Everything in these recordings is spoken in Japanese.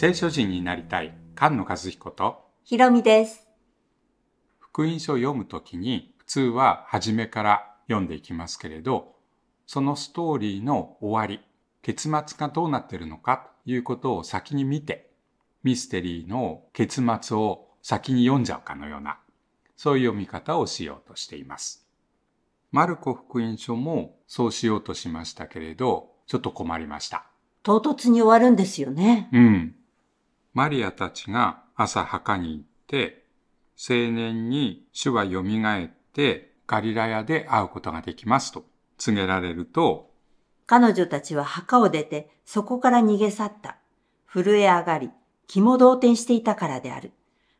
聖書人になりたい菅野和彦とひろみです。福音書を読むときに普通は初めから読んでいきますけれどそのストーリーの終わり結末がどうなっているのかということを先に見てミステリーの結末を先に読んじゃうかのようなそういう読み方をしようとしています。マルコ福音書もそうしようとしましたけれどちょっと困りました。唐突に終わるんですよね。うん。マリアたちが朝墓に行って、青年に主は蘇ってガリラヤで会うことができますと告げられると、彼女たちは墓を出て、そこから逃げ去った。震え上がり、気も動転していたからである。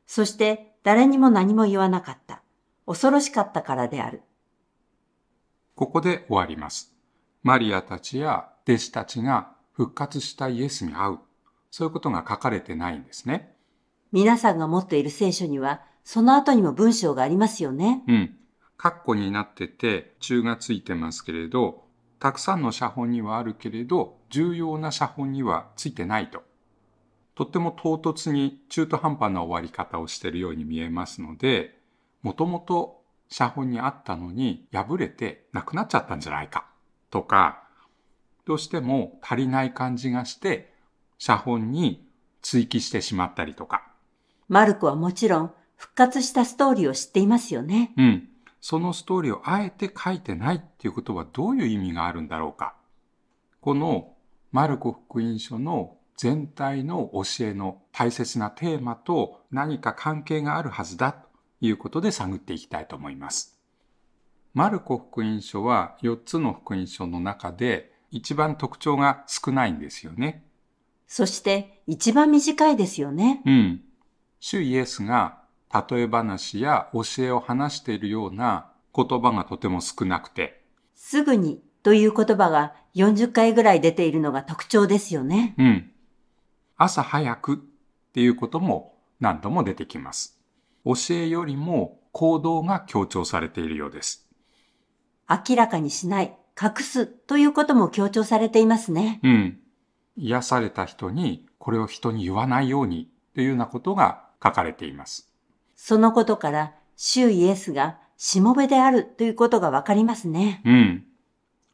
そして誰にも何も言わなかった。恐ろしかったからである。ここで終わります。マリアたちや弟子たちが復活したイエスに会う。そういうことが書かれてないんですね。皆さんが持っている聖書には、その後にも文章がありますよね。うん。括弧になってて、中がついてますけれど、たくさんの写本にはあるけれど、重要な写本にはついてないと。とっても唐突に中途半端な終わり方をしているように見えますので、もともと写本にあったのに破れてなくなっちゃったんじゃないかとか、どうしても足りない感じがして、写本に追記してしまったりとか、マルコはもちろん、復活したストーリーを知っていますよね。うん。そのストーリーをあえて書いてないっていうことはどういう意味があるんだろうか。このマルコ福音書の全体の教えの大切なテーマと何か関係があるはずだということで探っていきたいと思います。マルコ福音書は4つの福音書の中で一番特徴が少ないんですよね。そして、一番短いですよね。うん。主イエスが例え話や教えを話しているような言葉がとても少なくて、すぐにという言葉が40回ぐらい出ているのが特徴ですよね。うん。朝早くっていうことも何度も出てきます。教えよりも行動が強調されているようです。明らかにしない、隠すということも強調されていますね。うん。癒された人にこれを人に言わないようにというようなことが書かれています。そのことから、主イエスがしもべであるということがわかりますね。うん。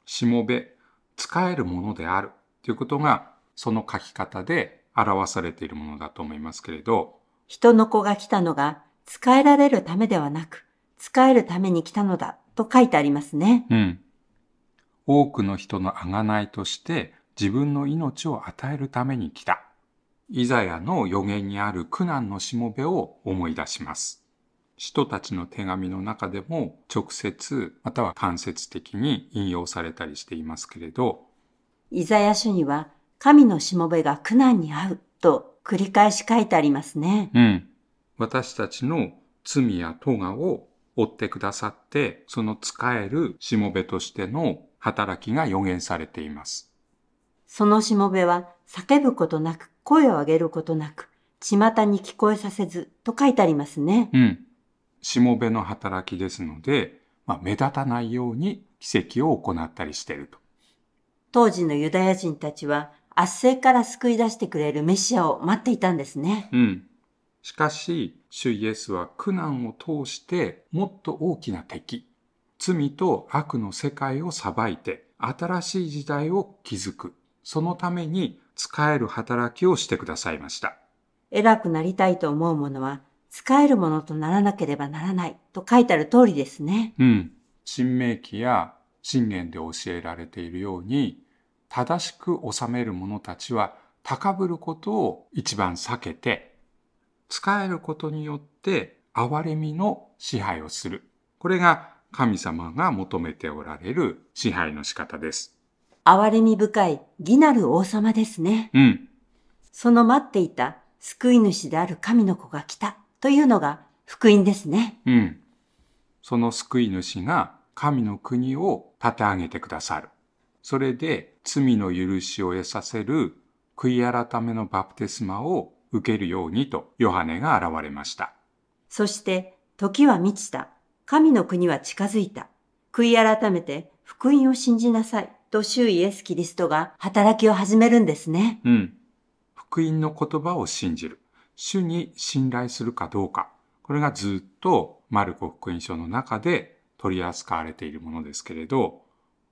しもべ、使えるものであるということがその書き方で表されているものだと思いますけれど、人の子が来たのが、使えられるためではなく、使えるために来たのだと書いてありますね。うん。多くの人の贖いとして自分の命を与えるために来た。イザヤの予言にある苦難のしもべを思い出します。人たちの手紙の中でも直接または間接的に引用されたりしていますけれど、イザヤ書には、神のしもべが苦難に遭うと繰り返し書いてありますね。うん。私たちの罪や咎を追ってくださって、その使えるしもべとしての働きが予言されています。そのしもべは叫ぶことなく、声を上げることなく、巷に聞こえさせずと書いてありますね。うん。しもべの働きですので、まあ、目立たないように奇跡を行ったりしていると。当時のユダヤ人たちは圧政から救い出してくれるメシアを待っていたんですね。うん。しかし、主イエスは苦難を通してもっと大きな敵、罪と悪の世界を裁いて新しい時代を築く。そのために使える働きをしてくださいました。偉くなりたいと思う者は、使えるものとならなければならないと書いてある通りですね。うん。新明記や信玄で教えられているように、正しく治める者たちは高ぶることを一番避けて、使えることによって憐れみの支配をする。これが神様が求めておられる支配の仕方です。憐れみ深い義なる王様ですね。うん。その待っていた救い主である神の子が来たというのが福音ですね。うん。その救い主が神の国を立て上げてくださる。それで罪の許しを得させる悔い改めのバプテスマを受けるようにとヨハネが現れました。そして時は満ちた。神の国は近づいた。悔い改めて福音を信じなさいと主イエス・キリストが働きを始めるんですね。うん。福音の言葉を信じる。主に信頼するかどうか。これがずっとマルコ福音書の中で取り扱われているものですけれど、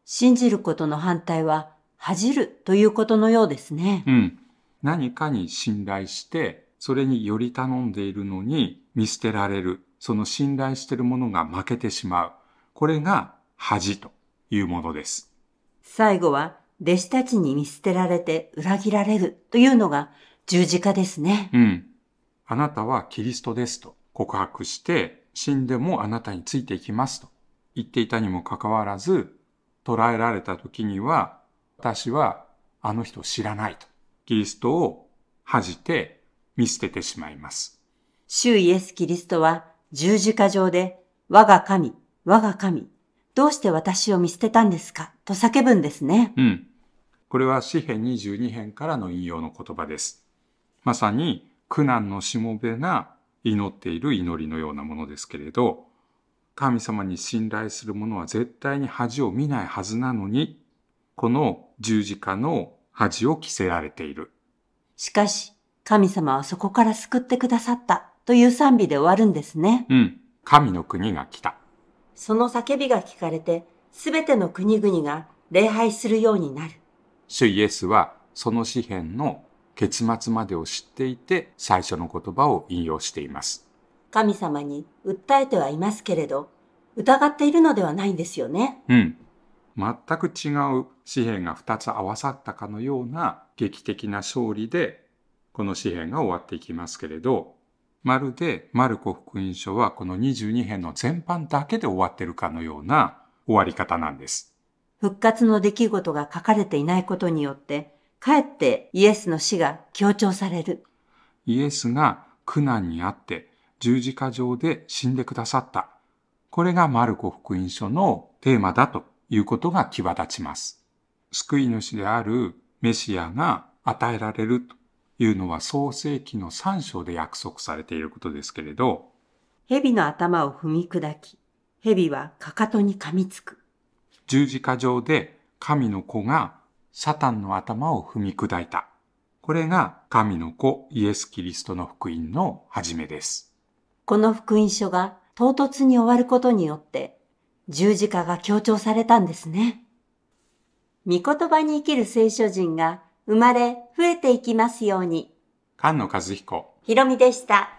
信じることの反対は恥じるということのようですね。うん。何かに信頼して、それにより頼んでいるのに見捨てられる。その信頼しているものが負けてしまう。これが恥というものです。最後は弟子たちに見捨てられて裏切られるというのが十字架ですね。うん。あなたはキリストですと告白して、死んでもあなたについていきますと言っていたにもかかわらず、捕らえられた時には、私はあの人を知らないと。キリストを恥じて見捨ててしまいます。主イエス・キリストは十字架上で、我が神、我が神、どうして私を見捨てたんですか？と叫ぶんですね。うん。これは詩編22編からの引用の言葉です。まさに苦難のしもべが祈っている祈りのようなものですけれど、神様に信頼する者は絶対に恥を見ないはずなのに、この十字架の恥を着せられている。しかし、神様はそこから救ってくださったという賛美で終わるんですね。うん。神の国が来た。その叫びが聞かれて、すべての国々が礼拝するようになる。主イエスはその詩篇の結末までを知っていて最初の言葉を引用しています。神様に訴えてはいますけれど、疑っているのではないんですよね。うん。全く違う詩篇が2つ合わさったかのような劇的な勝利で、この詩篇が終わっていきますけれど、まるでマルコ福音書はこの22編の全般だけで終わってるかのような終わり方なんです。復活の出来事が書かれていないことによって、かえってイエスの死が強調される。イエスが苦難にあって十字架上で死んでくださった。これがマルコ福音書のテーマだということが際立ちます。救い主であるメシアが与えられるというのは創世記の3章で約束されていることですけれど、蛇の頭を踏み砕き、蛇はかかとに噛みつく。十字架上で神の子がサタンの頭を踏み砕いた。これが神の子イエス・キリストの福音の始めです。この福音書が唐突に終わることによって、十字架が強調されたんですね。御言葉に生きる聖書人が生まれ増えていきますように。菅野和彦ひろみでした。